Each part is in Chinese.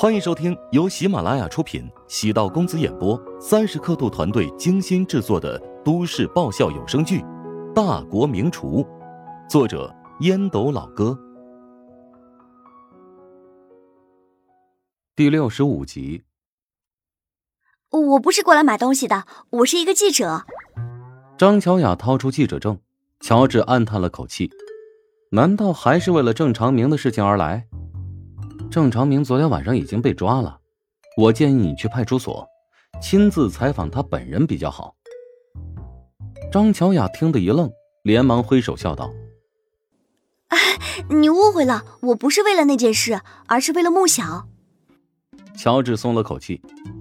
欢迎收听由喜马拉雅出品、喜道公子演播、三十刻度团队精心制作的都市爆笑有声剧《大国名厨》，作者烟斗老哥，第六十五集。我不是过来买东西的，我是一个记者。张乔雅掏出记者证，乔治暗叹了口气：难道还是为了郑长明的事情而来？郑长明昨天晚上已经被抓了，我建议你去派出所，亲自采访他本人比较好。张乔雅听得一愣，连忙挥手笑道：“哎，你误会了，我不是为了那件事，而是为了穆晓。”乔治松了口气，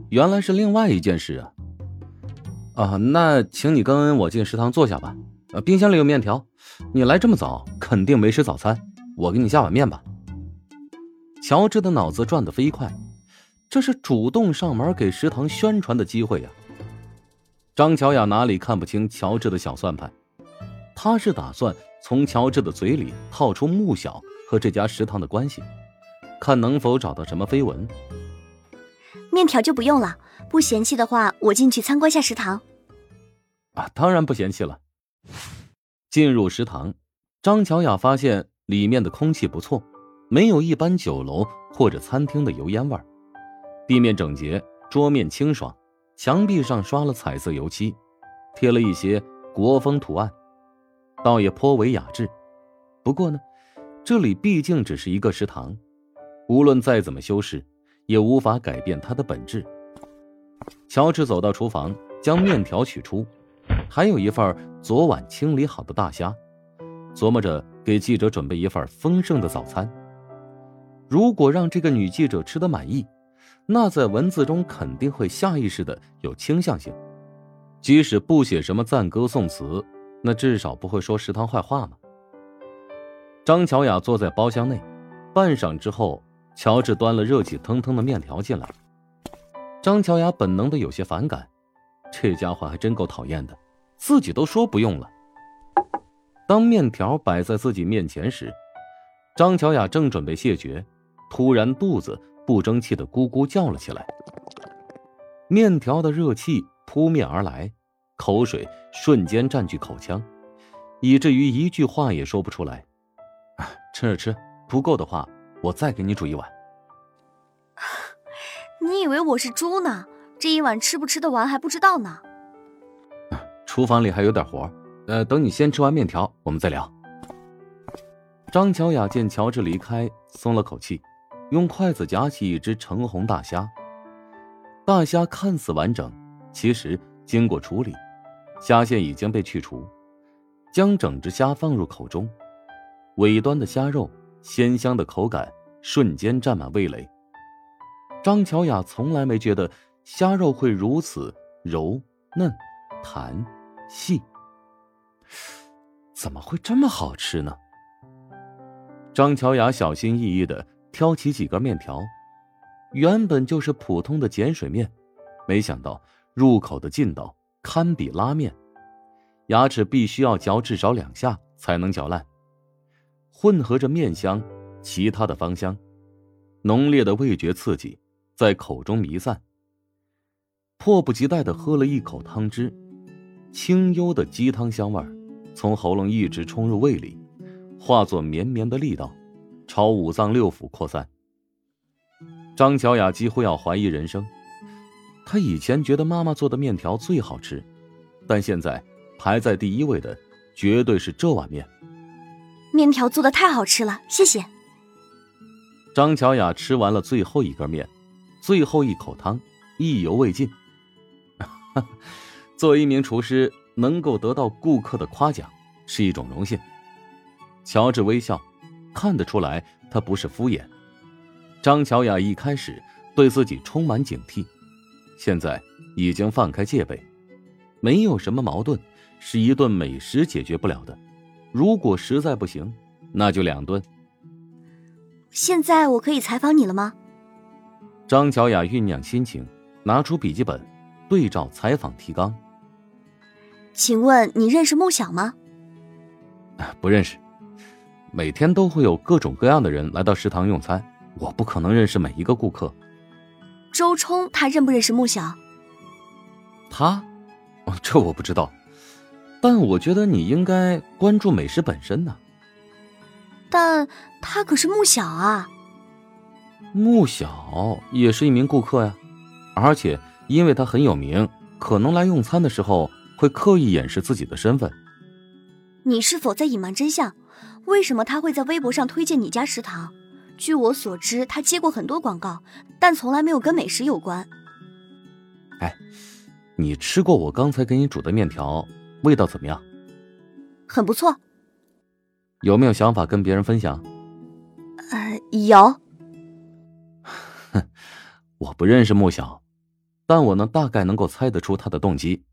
原来是另外一件事啊！啊，那请你跟我进食堂坐下吧。呃，冰箱里有面条，你来这么早，肯定没吃早餐，我给你下碗面吧。乔治的脑子转得飞快，这是主动上门给食堂宣传的机会呀。张乔雅哪里看不清乔治的小算盘，他是打算从乔治的嘴里套出穆小和这家食堂的关系，看能否找到什么绯闻。面条就不用了，不嫌弃的话，我进去参观下食堂。啊，当然不嫌弃了。进入食堂，张乔雅发现里面的空气不错。没有一般酒楼或者餐厅的油烟味儿，地面整洁，桌面清爽，墙壁上刷了彩色油漆，贴了一些国风图案，倒也颇为雅致。不过呢，这里毕竟只是一个食堂，无论再怎么修饰，也无法改变它的本质。乔治走到厨房，将面条取出，还有一份昨晚清理好的大虾，琢磨着给记者准备一份丰盛的早餐。如果让这个女记者吃得满意，那在文字中肯定会下意识的有倾向性，即使不写什么赞歌颂词，那至少不会说食堂坏话嘛。张乔雅坐在包厢内，半晌之后，乔治端了热气腾腾的面条进来。张乔雅本能的有些反感，这家伙还真够讨厌的，自己都说不用了。当面条摆在自己面前时，张乔雅正准备谢绝。突然，肚子不争气的咕咕叫了起来。面条的热气扑面而来，口水瞬间占据口腔，以至于一句话也说不出来。趁热吃，不够的话，我再给你煮一碗。你以为我是猪呢？这一碗吃不吃得完还不知道呢。厨房里还有点活，呃，等你先吃完面条，我们再聊。张乔雅见乔治离开，松了口气。用筷子夹起一只橙红大虾，大虾看似完整，其实经过处理，虾线已经被去除。将整只虾放入口中，尾端的虾肉鲜香的口感瞬间占满味蕾。张乔雅从来没觉得虾肉会如此柔嫩、弹、细，怎么会这么好吃呢？张乔雅小心翼翼的。挑起几根面条，原本就是普通的碱水面，没想到入口的劲道堪比拉面，牙齿必须要嚼至少两下才能嚼烂。混合着面香，其他的芳香，浓烈的味觉刺激在口中弥散。迫不及待的喝了一口汤汁，清幽的鸡汤香味从喉咙一直冲入胃里，化作绵绵的力道。朝五脏六腑扩散。张小雅几乎要怀疑人生。她以前觉得妈妈做的面条最好吃，但现在排在第一位的绝对是这碗面。面条做的太好吃了，谢谢。张小雅吃完了最后一根面，最后一口汤，意犹未尽。作为一名厨师，能够得到顾客的夸奖是一种荣幸。乔治微笑。看得出来，他不是敷衍。张乔雅一开始对自己充满警惕，现在已经放开戒备。没有什么矛盾是一顿美食解决不了的。如果实在不行，那就两顿。现在我可以采访你了吗？张乔雅酝酿心情，拿出笔记本，对照采访提纲。请问你认识穆小吗？不认识。每天都会有各种各样的人来到食堂用餐，我不可能认识每一个顾客，周冲他认不认识穆小？他，这我不知道，但我觉得你应该关注美食本身呢。但他可是穆小啊。穆小也是一名顾客呀，而且因为他很有名，可能来用餐的时候会刻意掩饰自己的身份。你是否在隐瞒真相？为什么他会在微博上推荐你家食堂？据我所知，他接过很多广告，但从来没有跟美食有关。哎，你吃过我刚才给你煮的面条，味道怎么样？很不错。有没有想法跟别人分享？呃，有。哼，我不认识穆小，但我能大概能够猜得出他的动机，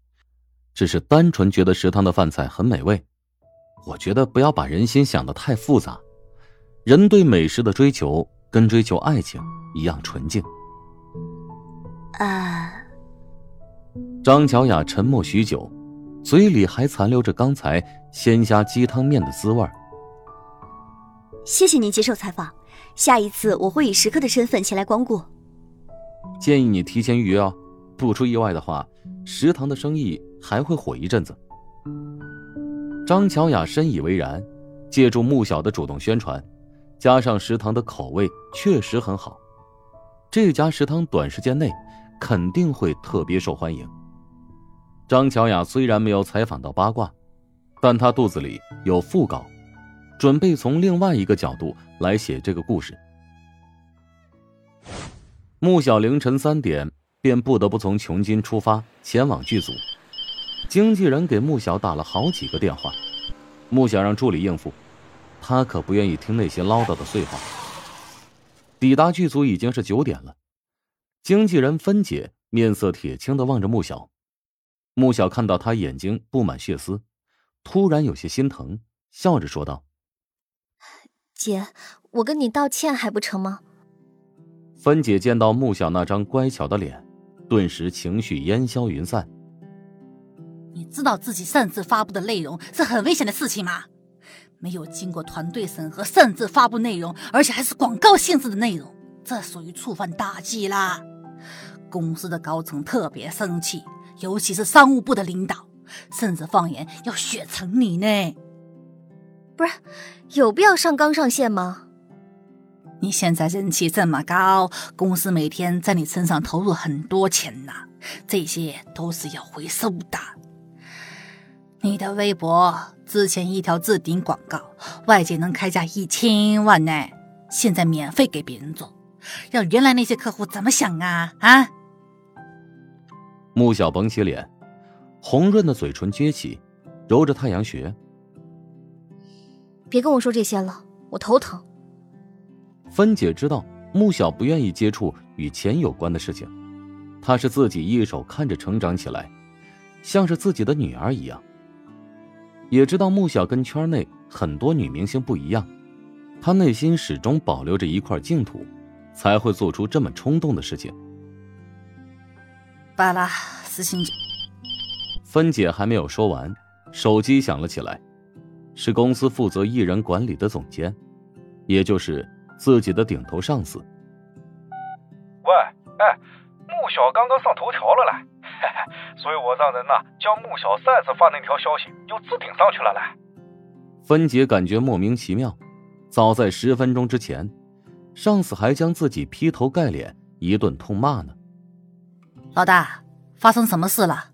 只是单纯觉得食堂的饭菜很美味。我觉得不要把人心想的太复杂，人对美食的追求跟追求爱情一样纯净。啊！张巧雅沉默许久，嘴里还残留着刚才鲜虾鸡汤面的滋味。谢谢您接受采访，下一次我会以食客的身份前来光顾。建议你提前预约哦，不出意外的话，食堂的生意还会火一阵子。张巧雅深以为然，借助穆小的主动宣传，加上食堂的口味确实很好，这家食堂短时间内肯定会特别受欢迎。张巧雅虽然没有采访到八卦，但她肚子里有腹稿，准备从另外一个角度来写这个故事。穆小凌晨三点便不得不从琼金出发，前往剧组。经纪人给穆小打了好几个电话，穆小让助理应付，他可不愿意听那些唠叨的碎话。抵达剧组已经是九点了，经纪人芬姐面色铁青的望着穆小，穆小看到他眼睛布满血丝，突然有些心疼，笑着说道：“姐，我跟你道歉还不成吗？”芬姐见到穆小那张乖巧的脸，顿时情绪烟消云散。你知道自己擅自发布的内容是很危险的事情吗？没有经过团队审核擅自发布内容，而且还是广告性质的内容，这属于触犯大忌啦！公司的高层特别生气，尤其是商务部的领导，甚至放言要雪藏你呢。不是，有必要上纲上线吗？你现在人气这么高，公司每天在你身上投入很多钱呢，这些都是要回收的。你的微博之前一条置顶广告，外界能开价一千万呢，现在免费给别人做，让原来那些客户怎么想啊啊！穆小绷起脸，红润的嘴唇撅起，揉着太阳穴。别跟我说这些了，我头疼。芬姐知道穆小不愿意接触与钱有关的事情，她是自己一手看着成长起来，像是自己的女儿一样。也知道穆小跟圈内很多女明星不一样，她内心始终保留着一块净土，才会做出这么冲动的事情。罢了，私信。芬姐还没有说完，手机响了起来，是公司负责艺人管理的总监，也就是自己的顶头上司。喂，哎，穆小刚刚上头条了嘞。所以我让人呐将穆小再次发那条消息又置顶上去了嘞。芬姐感觉莫名其妙，早在十分钟之前，上司还将自己劈头盖脸一顿痛骂呢。老大，发生什么事了？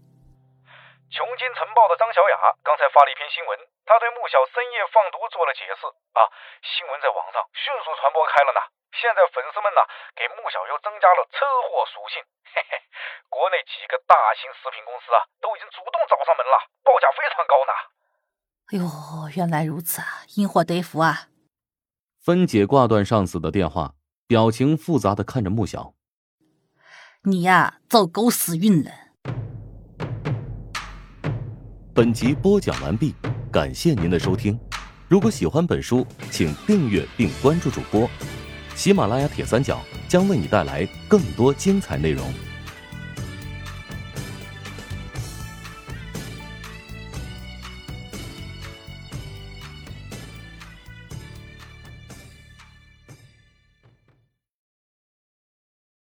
琼金晨报的张小雅刚才发了一篇新闻，她对穆小深夜放毒做了解释啊，新闻在网上迅速传播开了呢。现在粉丝们呢给穆小优增加了车祸属性，嘿嘿。国内几个大型食品公司啊，都已经主动找上门了，报价非常高呢。哎呦，原来如此啊，因祸得福啊！芬姐挂断上司的电话，表情复杂的看着穆小：“你呀，走狗屎运了。”本集播讲完毕，感谢您的收听。如果喜欢本书，请订阅并关注主播。喜马拉雅铁三角将为你带来更多精彩内容。